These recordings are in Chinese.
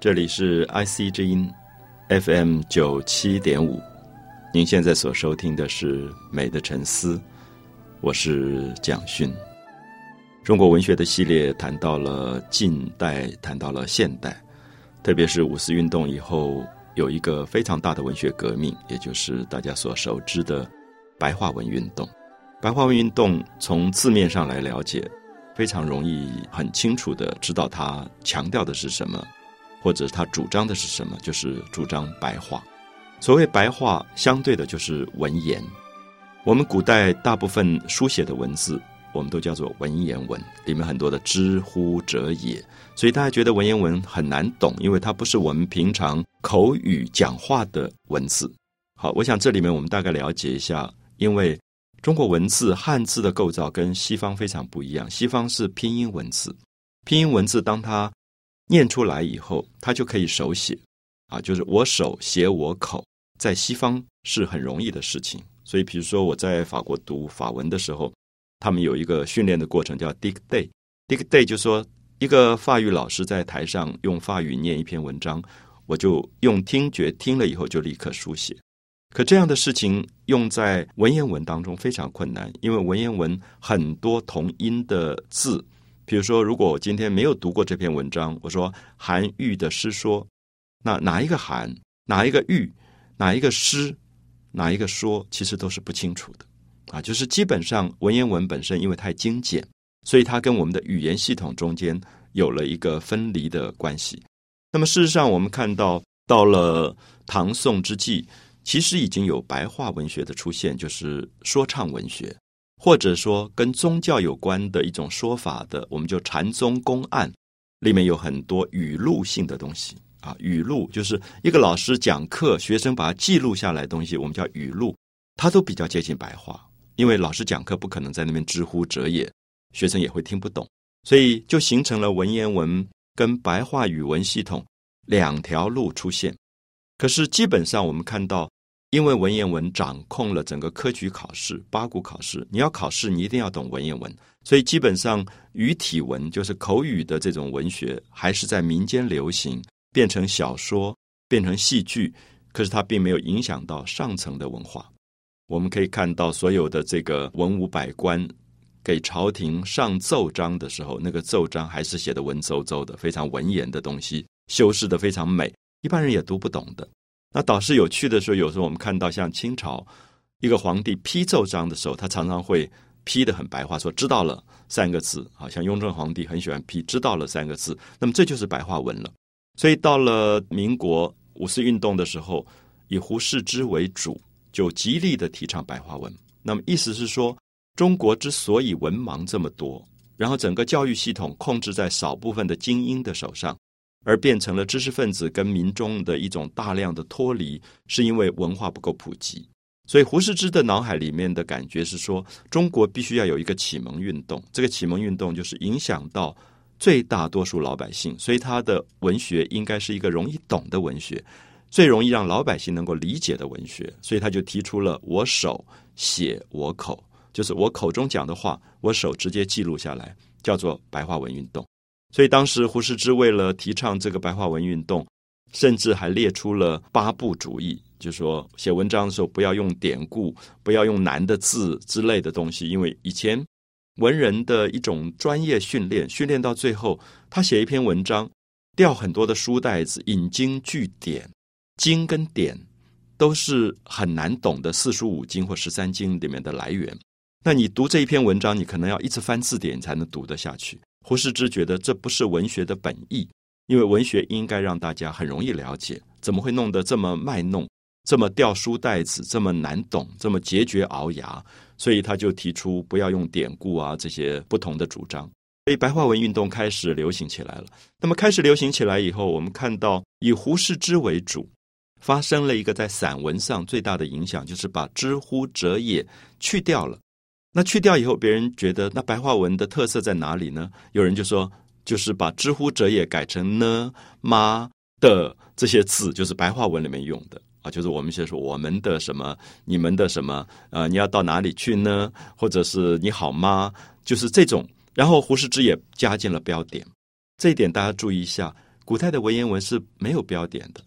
这里是 IC 之音 FM 九七点五，您现在所收听的是《美的沉思》，我是蒋勋。中国文学的系列谈到了近代，谈到了现代，特别是五四运动以后，有一个非常大的文学革命，也就是大家所熟知的白话文运动。白话文运动从字面上来了解，非常容易很清楚的知道它强调的是什么。或者他主张的是什么？就是主张白话。所谓白话，相对的就是文言。我们古代大部分书写的文字，我们都叫做文言文，里面很多的“知乎者也”，所以大家觉得文言文很难懂，因为它不是我们平常口语讲话的文字。好，我想这里面我们大概了解一下，因为中国文字汉字的构造跟西方非常不一样，西方是拼音文字，拼音文字当它念出来以后，他就可以手写，啊，就是我手写我口，在西方是很容易的事情。所以，比如说我在法国读法文的时候，他们有一个训练的过程叫 dictate。dictate 就说一个法语老师在台上用法语念一篇文章，我就用听觉听了以后就立刻书写。可这样的事情用在文言文当中非常困难，因为文言文很多同音的字。比如说，如果我今天没有读过这篇文章，我说韩愈的诗说，那哪一个韩，哪一个愈，哪一个诗，哪一个说，其实都是不清楚的啊。就是基本上文言文本身因为太精简，所以它跟我们的语言系统中间有了一个分离的关系。那么事实上，我们看到到了唐宋之际，其实已经有白话文学的出现，就是说唱文学。或者说跟宗教有关的一种说法的，我们就禅宗公案里面有很多语录性的东西啊。语录就是一个老师讲课，学生把它记录下来的东西，我们叫语录。它都比较接近白话，因为老师讲课不可能在那边知乎者也，学生也会听不懂，所以就形成了文言文跟白话语文系统两条路出现。可是基本上我们看到。因为文言文掌控了整个科举考试、八股考试，你要考试，你一定要懂文言文。所以基本上语体文就是口语的这种文学，还是在民间流行，变成小说，变成戏剧。可是它并没有影响到上层的文化。我们可以看到，所有的这个文武百官给朝廷上奏章的时候，那个奏章还是写的文绉绉的，非常文言的东西，修饰的非常美，一般人也读不懂的。那倒是有趣的时候，有时候我们看到像清朝一个皇帝批奏章的时候，他常常会批的很白话，说“知道了”三个字。好像雍正皇帝很喜欢批“知道了”三个字，那么这就是白话文了。所以到了民国五四运动的时候，以胡适之为主，就极力的提倡白话文。那么意思是说，中国之所以文盲这么多，然后整个教育系统控制在少部分的精英的手上。而变成了知识分子跟民众的一种大量的脱离，是因为文化不够普及。所以胡适之的脑海里面的感觉是说，中国必须要有一个启蒙运动，这个启蒙运动就是影响到最大多数老百姓，所以他的文学应该是一个容易懂的文学，最容易让老百姓能够理解的文学。所以他就提出了“我手写我口”，就是我口中讲的话，我手直接记录下来，叫做白话文运动。所以当时胡适之为了提倡这个白话文运动，甚至还列出了八不主义，就说写文章的时候不要用典故，不要用难的字之类的东西。因为以前文人的一种专业训练，训练到最后，他写一篇文章，掉很多的书袋子，引经据典，经跟典都是很难懂的四书五经或十三经里面的来源。那你读这一篇文章，你可能要一直翻字典才能读得下去。胡适之觉得这不是文学的本意，因为文学应该让大家很容易了解，怎么会弄得这么卖弄，这么掉书袋子，这么难懂，这么节节熬牙？所以他就提出不要用典故啊这些不同的主张。所以白话文运动开始流行起来了。那么开始流行起来以后，我们看到以胡适之为主，发生了一个在散文上最大的影响，就是把“知乎者也”去掉了。那去掉以后，别人觉得那白话文的特色在哪里呢？有人就说，就是把“知乎者也”改成呢、吗的这些字，就是白话文里面用的啊，就是我们先说我们的什么、你们的什么，呃，你要到哪里去呢？或者是你好吗？就是这种。然后胡适之也加进了标点，这一点大家注意一下。古代的文言文是没有标点的，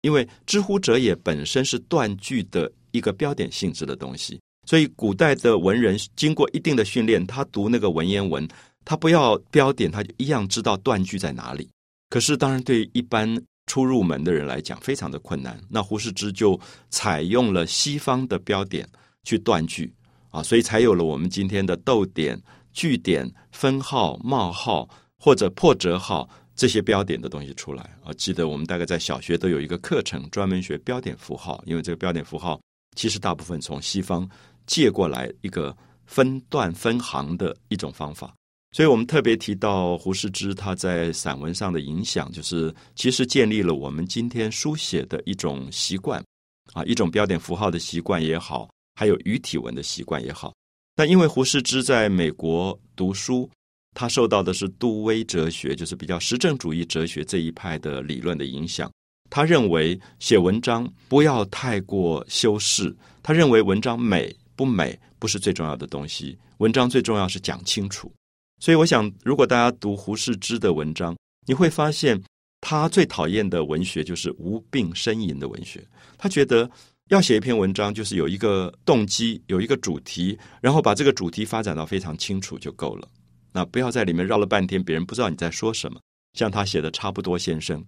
因为知乎者也本身是断句的一个标点性质的东西，所以古代的文人经过一定的训练，他读那个文言文，他不要标点，他就一样知道断句在哪里。可是，当然对一般初入门的人来讲，非常的困难。那胡适之就采用了西方的标点去断句啊，所以才有了我们今天的逗点、句点、分号、冒号或者破折号。这些标点的东西出来啊！记得我们大概在小学都有一个课程，专门学标点符号，因为这个标点符号其实大部分从西方借过来一个分段分行的一种方法。所以我们特别提到胡适之他在散文上的影响，就是其实建立了我们今天书写的一种习惯啊，一种标点符号的习惯也好，还有语体文的习惯也好。但因为胡适之在美国读书。他受到的是杜威哲学，就是比较实证主义哲学这一派的理论的影响。他认为写文章不要太过修饰，他认为文章美不美不是最重要的东西，文章最重要是讲清楚。所以，我想，如果大家读胡适之的文章，你会发现他最讨厌的文学就是无病呻吟的文学。他觉得要写一篇文章，就是有一个动机，有一个主题，然后把这个主题发展到非常清楚就够了。那不要在里面绕了半天，别人不知道你在说什么。像他写的《差不多先生》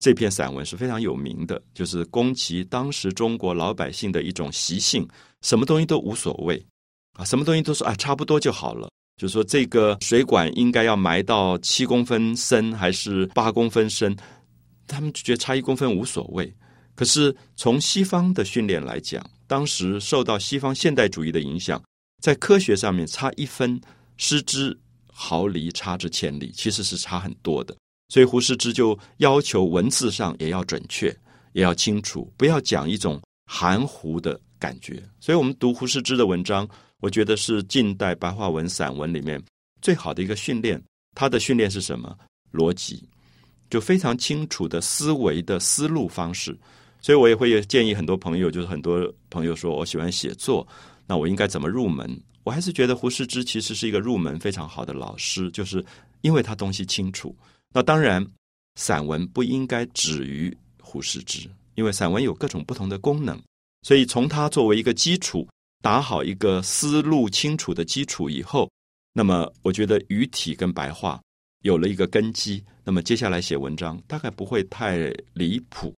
这篇散文是非常有名的，就是攻击当时中国老百姓的一种习性，什么东西都无所谓啊，什么东西都说啊差不多就好了。就说这个水管应该要埋到七公分深还是八公分深，他们就觉得差一公分无所谓。可是从西方的训练来讲，当时受到西方现代主义的影响，在科学上面差一分失之。毫厘差之千里，其实是差很多的。所以胡适之就要求文字上也要准确，也要清楚，不要讲一种含糊的感觉。所以我们读胡适之的文章，我觉得是近代白话文散文里面最好的一个训练。他的训练是什么？逻辑，就非常清楚的思维的思路方式。所以我也会建议很多朋友，就是很多朋友说我喜欢写作，那我应该怎么入门？我还是觉得胡适之其实是一个入门非常好的老师，就是因为他东西清楚。那当然，散文不应该止于胡适之，因为散文有各种不同的功能。所以从它作为一个基础，打好一个思路清楚的基础以后，那么我觉得语体跟白话有了一个根基，那么接下来写文章大概不会太离谱。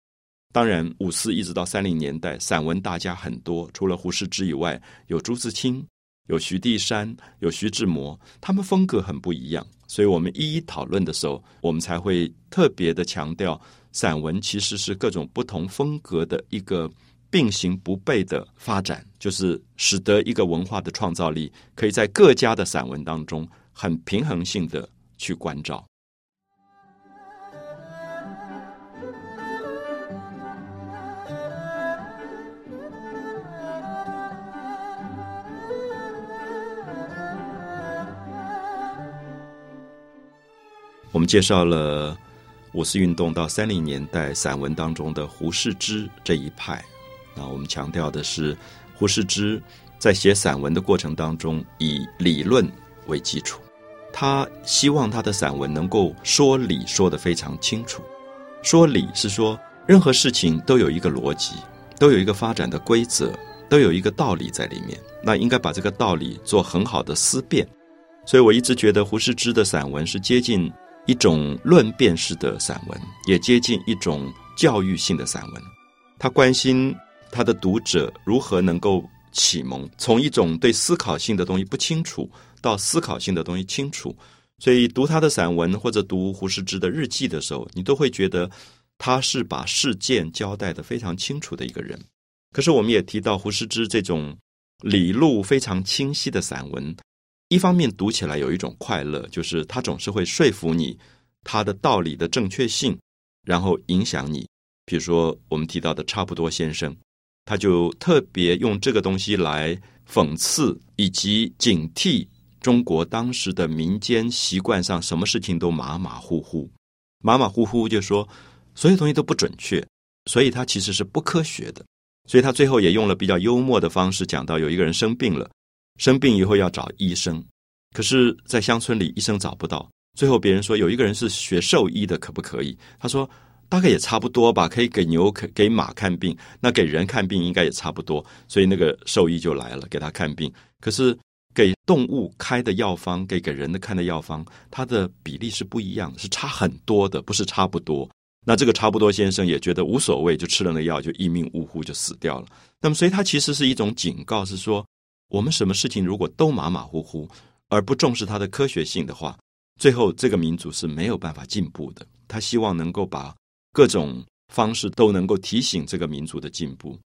当然，五四一直到三零年代，散文大家很多，除了胡适之以外，有朱自清。有徐地山，有徐志摩，他们风格很不一样，所以我们一一讨论的时候，我们才会特别的强调，散文其实是各种不同风格的一个并行不悖的发展，就是使得一个文化的创造力可以在各家的散文当中很平衡性的去关照。我们介绍了五四运动到三零年代散文当中的胡适之这一派。那我们强调的是，胡适之在写散文的过程当中以理论为基础，他希望他的散文能够说理说得非常清楚。说理是说任何事情都有一个逻辑，都有一个发展的规则，都有一个道理在里面。那应该把这个道理做很好的思辨。所以我一直觉得胡适之的散文是接近。一种论辩式的散文，也接近一种教育性的散文。他关心他的读者如何能够启蒙，从一种对思考性的东西不清楚到思考性的东西清楚。所以读他的散文或者读胡适之的日记的时候，你都会觉得他是把事件交代的非常清楚的一个人。可是我们也提到胡适之这种理路非常清晰的散文。一方面读起来有一种快乐，就是他总是会说服你他的道理的正确性，然后影响你。比如说我们提到的差不多先生，他就特别用这个东西来讽刺以及警惕中国当时的民间习惯上什么事情都马马虎虎，马马虎虎就说所有东西都不准确，所以他其实是不科学的。所以他最后也用了比较幽默的方式讲到，有一个人生病了。生病以后要找医生，可是，在乡村里医生找不到，最后别人说有一个人是学兽医的，可不可以？他说大概也差不多吧，可以给牛、给给马看病，那给人看病应该也差不多。所以那个兽医就来了，给他看病。可是给动物开的药方，给给人的看的药方，它的比例是不一样，是差很多的，不是差不多。那这个差不多先生也觉得无所谓，就吃了那药就一命呜呼就死掉了。那么，所以他其实是一种警告，是说我们什么事情如果都马马虎虎，而不重视它的科学性的话。最后，这个民族是没有办法进步的。他希望能够把各种方式都能够提醒这个民族的进步。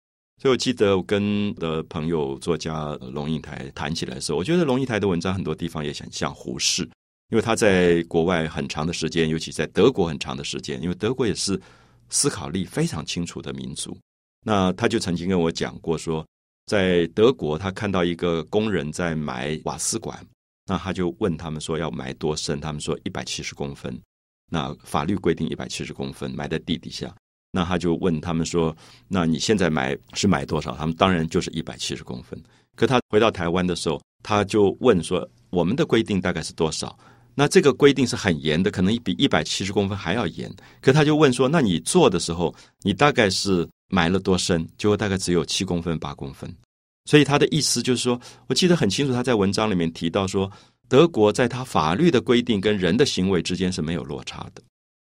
所以我记得我跟的朋友作家龙应台谈起来的时候，我觉得龙应台的文章很多地方也很像胡适，因为他在国外很长的时间，尤其在德国很长的时间，因为德国也是思考力非常清楚的民族。那他就曾经跟我讲过说，在德国他看到一个工人在埋瓦斯管。那他就问他们说要埋多深？他们说一百七十公分。那法律规定一百七十公分，埋在地底下。那他就问他们说：“那你现在埋是埋多少？”他们当然就是一百七十公分。可他回到台湾的时候，他就问说：“我们的规定大概是多少？”那这个规定是很严的，可能比一百七十公分还要严。可他就问说：“那你做的时候，你大概是埋了多深？”结果大概只有七公分、八公分。所以他的意思就是说，我记得很清楚，他在文章里面提到说，德国在他法律的规定跟人的行为之间是没有落差的。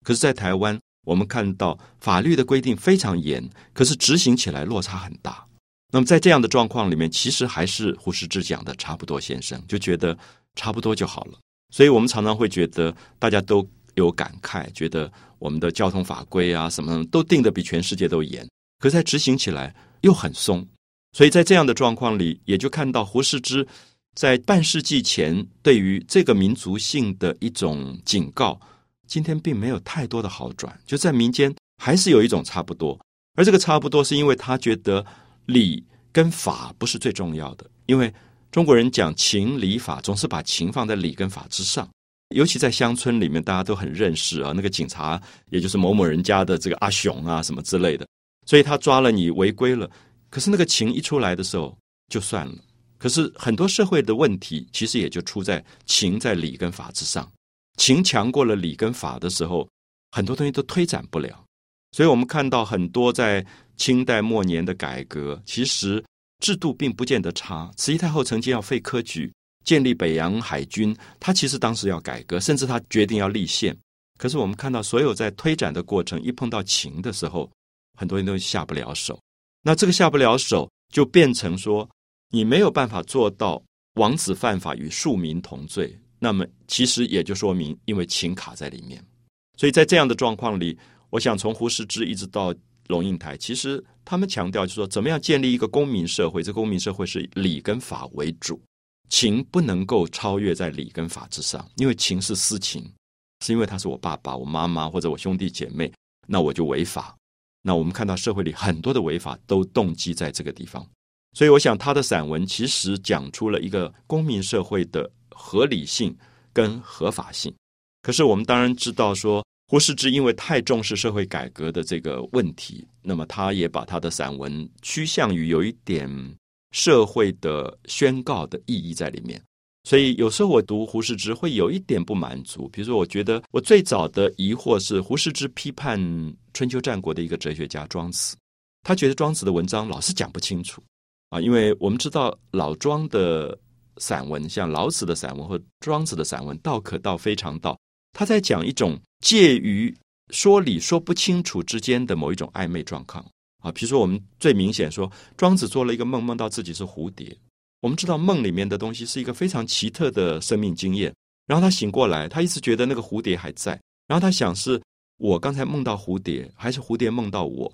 可是，在台湾，我们看到法律的规定非常严，可是执行起来落差很大。那么，在这样的状况里面，其实还是胡适之讲的差不多先生就觉得差不多就好了。所以我们常常会觉得大家都有感慨，觉得我们的交通法规啊什么都定的比全世界都严，可是在执行起来又很松。所以在这样的状况里，也就看到胡适之在半世纪前对于这个民族性的一种警告，今天并没有太多的好转，就在民间还是有一种差不多。而这个差不多，是因为他觉得礼跟法不是最重要的，因为中国人讲情理法，总是把情放在礼跟法之上。尤其在乡村里面，大家都很认识啊，那个警察也就是某某人家的这个阿雄啊，什么之类的，所以他抓了你违规了。可是那个情一出来的时候就算了，可是很多社会的问题其实也就出在情在理跟法之上，情强过了理跟法的时候，很多东西都推展不了。所以我们看到很多在清代末年的改革，其实制度并不见得差。慈禧太后曾经要废科举，建立北洋海军，她其实当时要改革，甚至她决定要立宪。可是我们看到所有在推展的过程，一碰到情的时候，很多人都下不了手。那这个下不了手，就变成说你没有办法做到王子犯法与庶民同罪。那么其实也就说明，因为情卡在里面。所以在这样的状况里，我想从胡适之一直到龙应台，其实他们强调就是说，怎么样建立一个公民社会？这公民社会是礼跟法为主，情不能够超越在礼跟法之上，因为情是私情，是因为他是我爸爸、我妈妈或者我兄弟姐妹，那我就违法。那我们看到社会里很多的违法都动机在这个地方，所以我想他的散文其实讲出了一个公民社会的合理性跟合法性。可是我们当然知道说，胡适之因为太重视社会改革的这个问题，那么他也把他的散文趋向于有一点社会的宣告的意义在里面。所以有时候我读胡适之会有一点不满足，比如说，我觉得我最早的疑惑是胡适之批判春秋战国的一个哲学家庄子，他觉得庄子的文章老是讲不清楚啊，因为我们知道老庄的散文，像老子的散文或庄子的散文，道可道非常道，他在讲一种介于说理说不清楚之间的某一种暧昧状况啊，比如说我们最明显说，庄子做了一个梦，梦到自己是蝴蝶。我们知道梦里面的东西是一个非常奇特的生命经验。然后他醒过来，他一直觉得那个蝴蝶还在。然后他想是我刚才梦到蝴蝶，还是蝴蝶梦到我？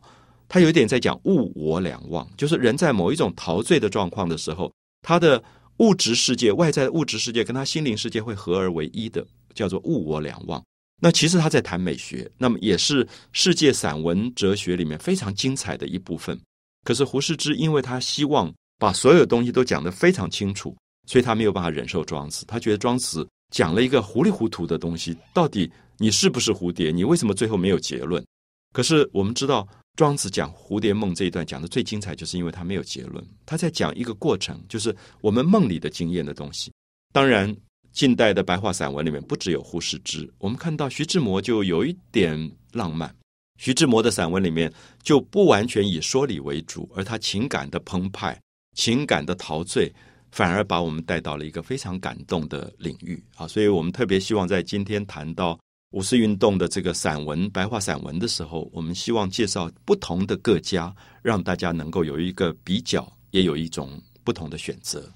他有一点在讲物我两忘，就是人在某一种陶醉的状况的时候，他的物质世界、外在的物质世界跟他心灵世界会合而为一的，叫做物我两忘。那其实他在谈美学，那么也是世界散文哲学里面非常精彩的一部分。可是胡适之，因为他希望。把所有东西都讲得非常清楚，所以他没有办法忍受庄子。他觉得庄子讲了一个糊里糊涂的东西，到底你是不是蝴蝶？你为什么最后没有结论？可是我们知道，庄子讲蝴蝶梦这一段讲的最精彩，就是因为他没有结论，他在讲一个过程，就是我们梦里的经验的东西。当然，近代的白话散文里面不只有胡适之，我们看到徐志摩就有一点浪漫。徐志摩的散文里面就不完全以说理为主，而他情感的澎湃、情感的陶醉，反而把我们带到了一个非常感动的领域啊！所以我们特别希望在今天谈到五四运动的这个散文、白话散文的时候，我们希望介绍不同的各家，让大家能够有一个比较，也有一种不同的选择。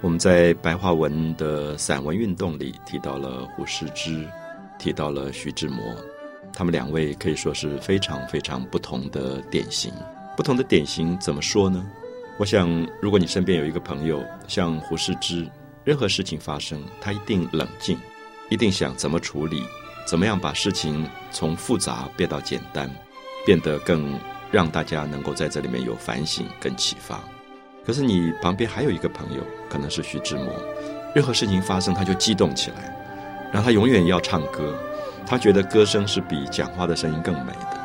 我们在白话文的散文运动里提到了胡适之，提到了徐志摩，他们两位可以说是非常非常不同的典型。不同的典型怎么说呢？我想，如果你身边有一个朋友像胡适之，任何事情发生，他一定冷静，一定想怎么处理，怎么样把事情从复杂变到简单，变得更让大家能够在这里面有反省跟启发。可是你旁边还有一个朋友，可能是徐志摩，任何事情发生他就激动起来，然后他永远要唱歌，他觉得歌声是比讲话的声音更美的，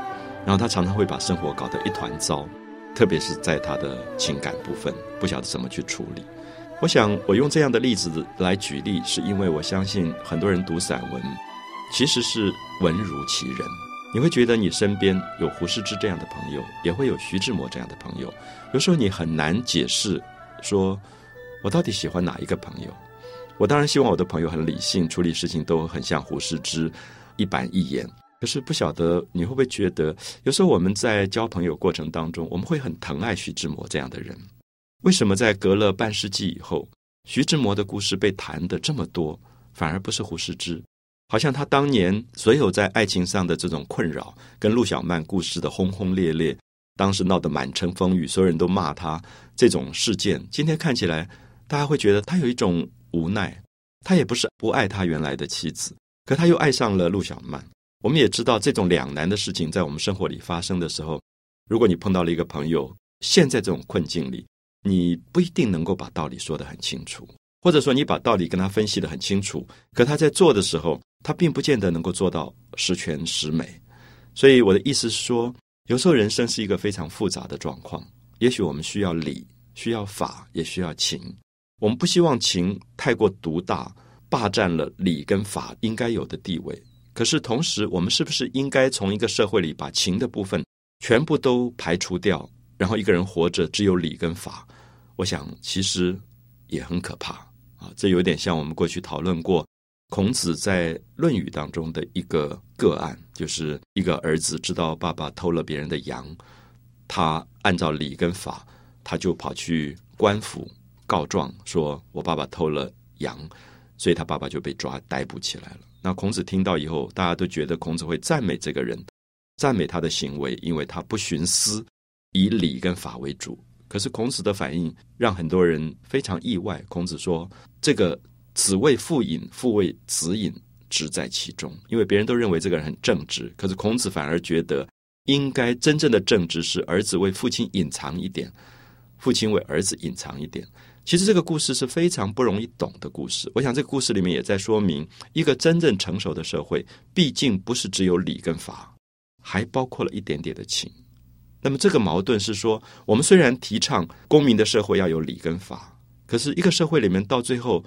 然后他常常会把生活搞得一团糟，特别是在他的情感部分，不晓得怎么去处理。我想我用这样的例子来举例，是因为我相信很多人读散文，其实是文如其人。你会觉得你身边有胡适之这样的朋友，也会有徐志摩这样的朋友。有时候你很难解释，说我到底喜欢哪一个朋友？我当然希望我的朋友很理性，处理事情都很像胡适之，一板一眼。可是不晓得你会不会觉得，有时候我们在交朋友过程当中，我们会很疼爱徐志摩这样的人。为什么在隔了半世纪以后，徐志摩的故事被谈的这么多，反而不是胡适之？好像他当年所有在爱情上的这种困扰，跟陆小曼故事的轰轰烈烈，当时闹得满城风雨，所有人都骂他这种事件，今天看起来，大家会觉得他有一种无奈。他也不是不爱他原来的妻子，可他又爱上了陆小曼。我们也知道这种两难的事情在我们生活里发生的时候，如果你碰到了一个朋友，陷在这种困境里，你不一定能够把道理说得很清楚，或者说你把道理跟他分析得很清楚，可他在做的时候。他并不见得能够做到十全十美，所以我的意思是说，有时候人生是一个非常复杂的状况。也许我们需要理，需要法，也需要情。我们不希望情太过独大，霸占了理跟法应该有的地位。可是同时，我们是不是应该从一个社会里把情的部分全部都排除掉，然后一个人活着只有理跟法？我想其实也很可怕啊！这有点像我们过去讨论过。孔子在《论语》当中的一个个案，就是一个儿子知道爸爸偷了别人的羊，他按照礼跟法，他就跑去官府告状，说我爸爸偷了羊，所以他爸爸就被抓逮捕起来了。那孔子听到以后，大家都觉得孔子会赞美这个人，赞美他的行为，因为他不徇私，以礼跟法为主。可是孔子的反应让很多人非常意外。孔子说：“这个。”子为父隐，父为子隐，直在其中。因为别人都认为这个人很正直，可是孔子反而觉得，应该真正的正直是儿子为父亲隐藏一点，父亲为儿子隐藏一点。其实这个故事是非常不容易懂的故事。我想这个故事里面也在说明，一个真正成熟的社会，毕竟不是只有礼跟法，还包括了一点点的情。那么这个矛盾是说，我们虽然提倡公民的社会要有礼跟法，可是一个社会里面到最后。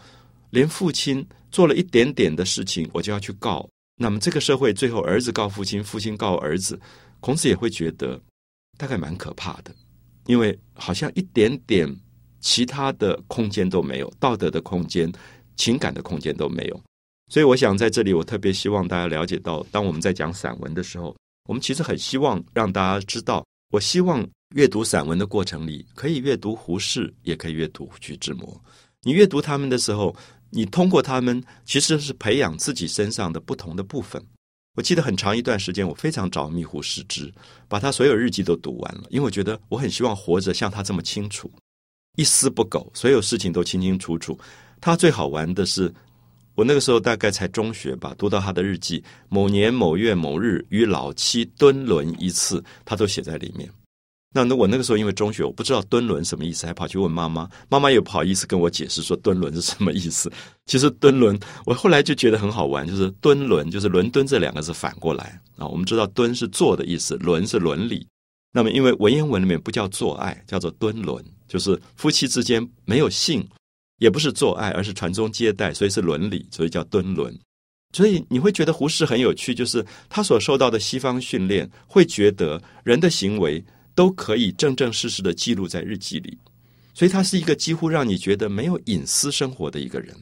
连父亲做了一点点的事情，我就要去告。那么这个社会最后儿子告父亲，父亲告儿子，孔子也会觉得大概蛮可怕的，因为好像一点点其他的空间都没有，道德的空间、情感的空间都没有。所以我想在这里，我特别希望大家了解到，当我们在讲散文的时候，我们其实很希望让大家知道，我希望阅读散文的过程里，可以阅读胡适，也可以阅读徐志摩。你阅读他们的时候。你通过他们，其实是培养自己身上的不同的部分。我记得很长一段时间，我非常着迷胡适之，把他所有日记都读完了，因为我觉得我很希望活着像他这么清楚，一丝不苟，所有事情都清清楚楚。他最好玩的是，我那个时候大概才中学吧，读到他的日记，某年某月某日与老妻敦伦一次，他都写在里面。那那我那个时候因为中学我不知道敦伦什么意思，还跑去问妈妈，妈妈也不好意思跟我解释说敦伦是什么意思。其实敦伦，我后来就觉得很好玩，就是敦伦就是伦敦这两个字反过来啊。我们知道敦是坐的意思，伦是伦理。那么因为文言文里面不叫做爱，叫做敦伦，就是夫妻之间没有性，也不是做爱，而是传宗接代，所以是伦理，所以叫敦伦。所以你会觉得胡适很有趣，就是他所受到的西方训练，会觉得人的行为。都可以正正式式的记录在日记里，所以他是一个几乎让你觉得没有隐私生活的一个人。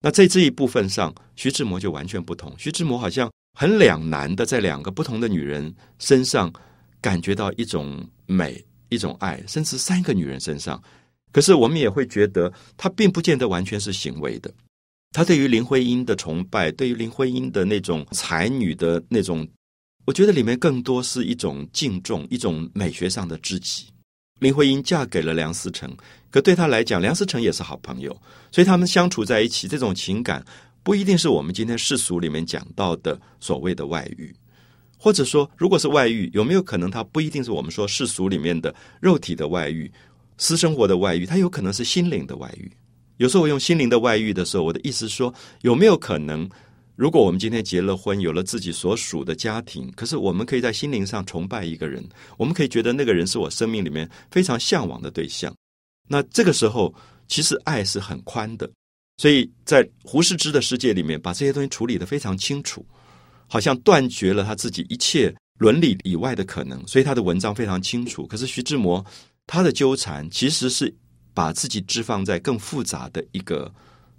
那在这一部分上，徐志摩就完全不同。徐志摩好像很两难的，在两个不同的女人身上感觉到一种美、一种爱，甚至三个女人身上。可是我们也会觉得，他并不见得完全是行为的。他对于林徽因的崇拜，对于林徽因的那种才女的那种。我觉得里面更多是一种敬重，一种美学上的知己。林徽因嫁给了梁思成，可对他来讲，梁思成也是好朋友，所以他们相处在一起，这种情感不一定是我们今天世俗里面讲到的所谓的外遇，或者说，如果是外遇，有没有可能他不一定是我们说世俗里面的肉体的外遇、私生活的外遇，他有可能是心灵的外遇。有时候我用心灵的外遇的时候，我的意思说，有没有可能？如果我们今天结了婚，有了自己所属的家庭，可是我们可以在心灵上崇拜一个人，我们可以觉得那个人是我生命里面非常向往的对象。那这个时候，其实爱是很宽的。所以在胡适之的世界里面，把这些东西处理的非常清楚，好像断绝了他自己一切伦理以外的可能。所以他的文章非常清楚。可是徐志摩他的纠缠，其实是把自己置放在更复杂的一个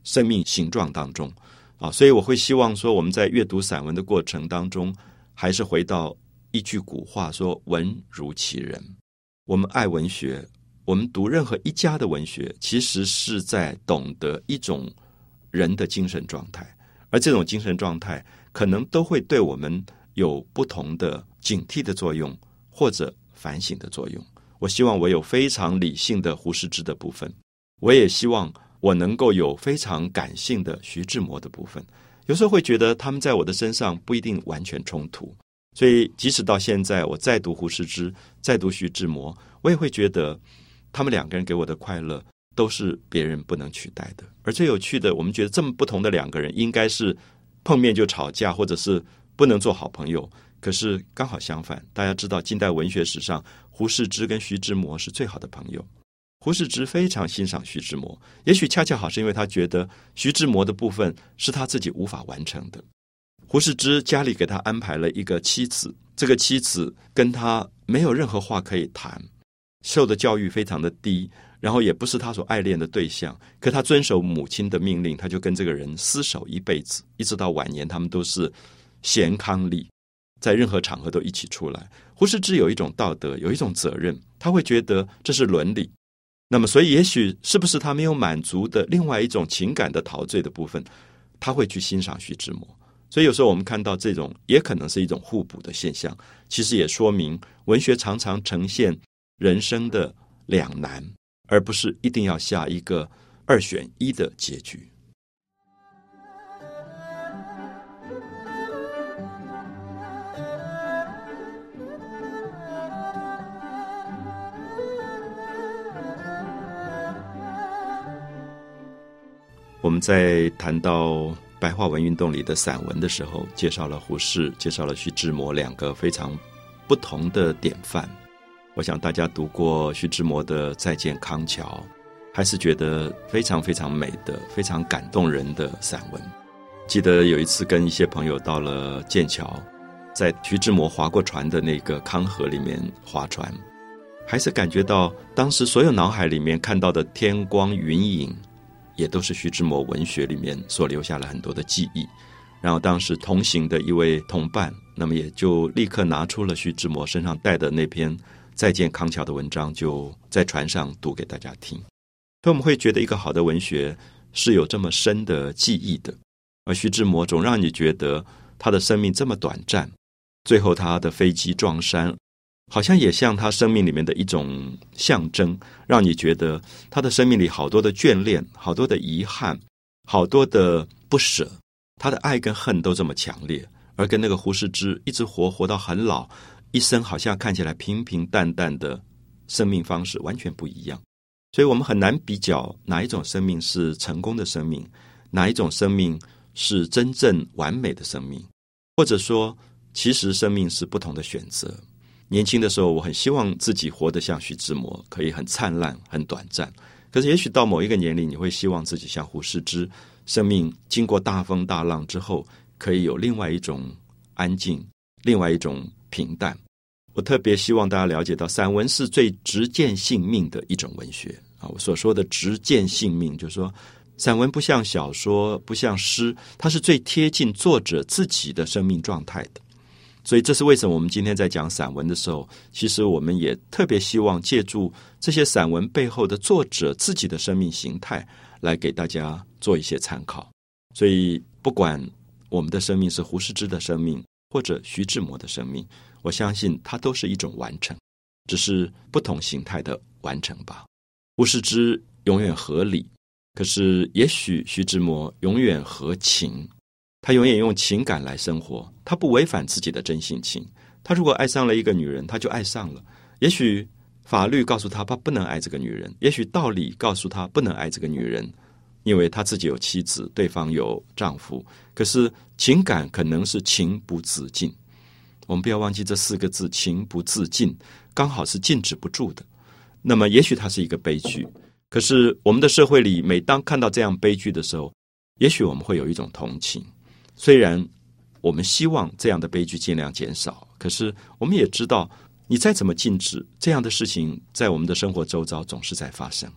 生命形状当中。啊，所以我会希望说，我们在阅读散文的过程当中，还是回到一句古话说：“文如其人。”我们爱文学，我们读任何一家的文学，其实是在懂得一种人的精神状态，而这种精神状态可能都会对我们有不同的警惕的作用，或者反省的作用。我希望我有非常理性的胡适之的部分，我也希望。我能够有非常感性的徐志摩的部分，有时候会觉得他们在我的身上不一定完全冲突，所以即使到现在我再读胡适之，再读徐志摩，我也会觉得他们两个人给我的快乐都是别人不能取代的。而最有趣的，我们觉得这么不同的两个人，应该是碰面就吵架，或者是不能做好朋友。可是刚好相反，大家知道近代文学史上，胡适之跟徐志摩是最好的朋友。胡适之非常欣赏徐志摩，也许恰恰好是因为他觉得徐志摩的部分是他自己无法完成的。胡适之家里给他安排了一个妻子，这个妻子跟他没有任何话可以谈，受的教育非常的低，然后也不是他所爱恋的对象。可他遵守母亲的命令，他就跟这个人厮守一辈子，一直到晚年，他们都是贤伉俪，在任何场合都一起出来。胡适之有一种道德，有一种责任，他会觉得这是伦理。那么，所以也许是不是他没有满足的另外一种情感的陶醉的部分，他会去欣赏徐志摩。所以有时候我们看到这种，也可能是一种互补的现象。其实也说明文学常常呈现人生的两难，而不是一定要下一个二选一的结局。我们在谈到白话文运动里的散文的时候，介绍了胡适，介绍了徐志摩两个非常不同的典范。我想大家读过徐志摩的《再见康桥》，还是觉得非常非常美的、非常感动人的散文。记得有一次跟一些朋友到了剑桥，在徐志摩划过船的那个康河里面划船，还是感觉到当时所有脑海里面看到的天光云影。也都是徐志摩文学里面所留下了很多的记忆，然后当时同行的一位同伴，那么也就立刻拿出了徐志摩身上带的那篇《再见康桥》的文章，就在船上读给大家听。所以我们会觉得一个好的文学是有这么深的记忆的，而徐志摩总让你觉得他的生命这么短暂，最后他的飞机撞山。好像也像他生命里面的一种象征，让你觉得他的生命里好多的眷恋，好多的遗憾，好多的不舍。他的爱跟恨都这么强烈，而跟那个胡适之一直活活到很老，一生好像看起来平平淡淡的生命方式完全不一样，所以我们很难比较哪一种生命是成功的生命，哪一种生命是真正完美的生命，或者说，其实生命是不同的选择。年轻的时候，我很希望自己活得像徐志摩，可以很灿烂、很短暂。可是，也许到某一个年龄，你会希望自己像胡适之，生命经过大风大浪之后，可以有另外一种安静，另外一种平淡。我特别希望大家了解到，散文是最直见性命的一种文学啊！我所说的直见性命，就是说，散文不像小说，不像诗，它是最贴近作者自己的生命状态的。所以，这是为什么我们今天在讲散文的时候，其实我们也特别希望借助这些散文背后的作者自己的生命形态，来给大家做一些参考。所以，不管我们的生命是胡适之的生命，或者徐志摩的生命，我相信它都是一种完成，只是不同形态的完成吧。胡适之永远合理，可是也许徐志摩永远合情。他永远用情感来生活，他不违反自己的真性情。他如果爱上了一个女人，他就爱上了。也许法律告诉他他不能爱这个女人，也许道理告诉他不能爱这个女人，因为他自己有妻子，对方有丈夫。可是情感可能是情不自禁。我们不要忘记这四个字“情不自禁”，刚好是禁止不住的。那么，也许它是一个悲剧。可是我们的社会里，每当看到这样悲剧的时候，也许我们会有一种同情。虽然我们希望这样的悲剧尽量减少，可是我们也知道，你再怎么禁止这样的事情，在我们的生活周遭总是在发生。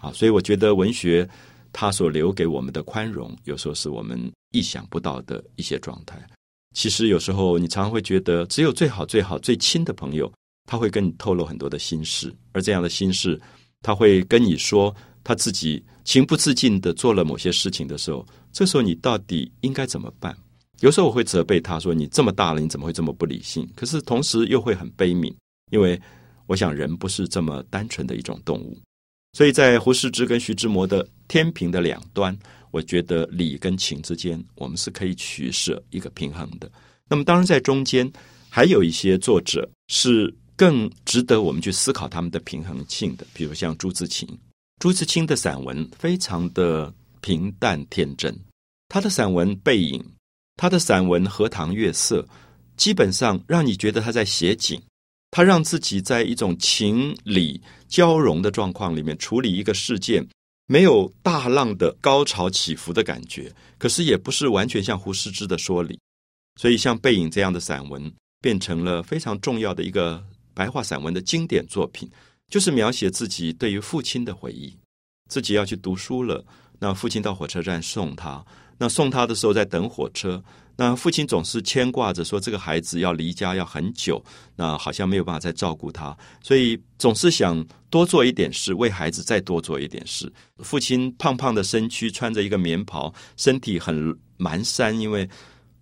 啊，所以我觉得文学他所留给我们的宽容，有时候是我们意想不到的一些状态。其实有时候你常常会觉得，只有最好、最好、最亲的朋友，他会跟你透露很多的心事，而这样的心事，他会跟你说他自己情不自禁的做了某些事情的时候。这时候你到底应该怎么办？有时候我会责备他说：“你这么大了，你怎么会这么不理性？”可是同时又会很悲悯，因为我想人不是这么单纯的一种动物。所以在胡适之跟徐志摩的天平的两端，我觉得理跟情之间，我们是可以取舍一个平衡的。那么当然在中间还有一些作者是更值得我们去思考他们的平衡性的，比如像朱自清。朱自清的散文非常的。平淡天真，他的散文《背影》，他的散文《荷塘月色》，基本上让你觉得他在写景。他让自己在一种情理交融的状况里面处理一个事件，没有大浪的高潮起伏的感觉，可是也不是完全像胡适之的说理。所以，像《背影》这样的散文，变成了非常重要的一个白话散文的经典作品，就是描写自己对于父亲的回忆，自己要去读书了。那父亲到火车站送他，那送他的时候在等火车，那父亲总是牵挂着说这个孩子要离家要很久，那好像没有办法再照顾他，所以总是想多做一点事，为孩子再多做一点事。父亲胖胖的身躯，穿着一个棉袍，身体很蹒跚，因为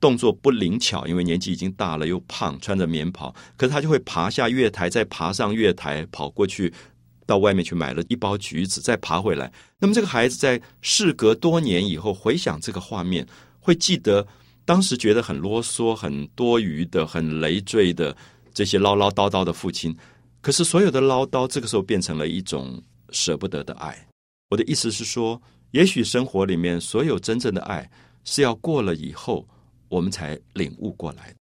动作不灵巧，因为年纪已经大了又胖，穿着棉袍，可是他就会爬下月台，再爬上月台，跑过去。到外面去买了一包橘子，再爬回来。那么这个孩子在事隔多年以后回想这个画面，会记得当时觉得很啰嗦、很多余的、很累赘的这些唠唠叨叨的父亲。可是所有的唠叨，这个时候变成了一种舍不得的爱。我的意思是说，也许生活里面所有真正的爱，是要过了以后，我们才领悟过来。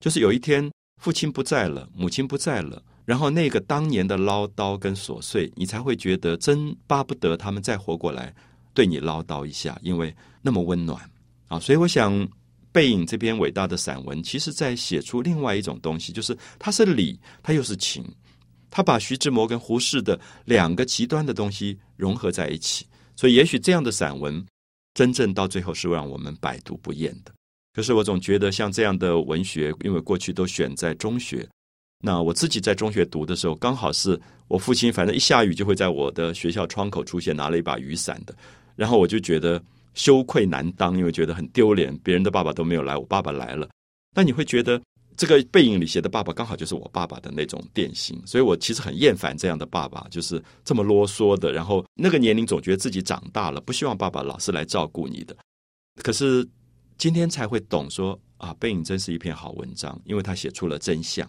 就是有一天父亲不在了，母亲不在了。然后那个当年的唠叨跟琐碎，你才会觉得真巴不得他们再活过来，对你唠叨一下，因为那么温暖啊！所以我想，《背影》这篇伟大的散文，其实在写出另外一种东西，就是它是理，它又是情，它把徐志摩跟胡适的两个极端的东西融合在一起。所以，也许这样的散文，真正到最后是让我们百读不厌的。可是，我总觉得像这样的文学，因为过去都选在中学。那我自己在中学读的时候，刚好是我父亲，反正一下雨就会在我的学校窗口出现，拿了一把雨伞的。然后我就觉得羞愧难当，因为觉得很丢脸，别人的爸爸都没有来，我爸爸来了。那你会觉得这个背影里写的爸爸刚好就是我爸爸的那种典型，所以我其实很厌烦这样的爸爸，就是这么啰嗦的。然后那个年龄总觉得自己长大了，不希望爸爸老是来照顾你的。可是今天才会懂说啊，背影真是一篇好文章，因为他写出了真相。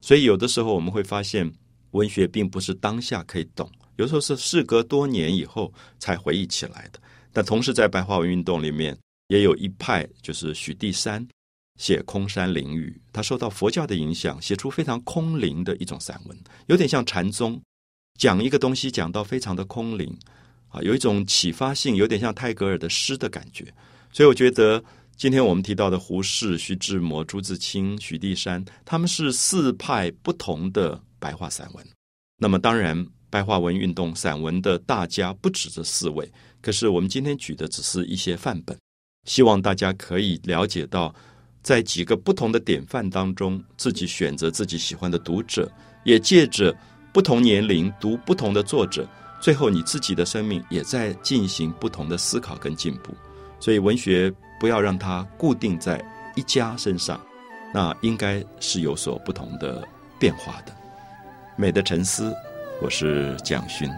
所以有的时候我们会发现，文学并不是当下可以懂，有时候是事隔多年以后才回忆起来的。但同时，在白话文运动里面，也有一派就是许地山写空山灵语，他受到佛教的影响，写出非常空灵的一种散文，有点像禅宗，讲一个东西讲到非常的空灵啊，有一种启发性，有点像泰戈尔的诗的感觉。所以我觉得。今天我们提到的胡适、徐志摩、朱自清、许地山，他们是四派不同的白话散文。那么，当然，白话文运动散文的大家不止这四位。可是，我们今天举的只是一些范本，希望大家可以了解到，在几个不同的典范当中，自己选择自己喜欢的读者，也借着不同年龄读不同的作者，最后你自己的生命也在进行不同的思考跟进步。所以，文学不要让它固定在一家身上，那应该是有所不同的变化的。美的沉思，我是蒋勋。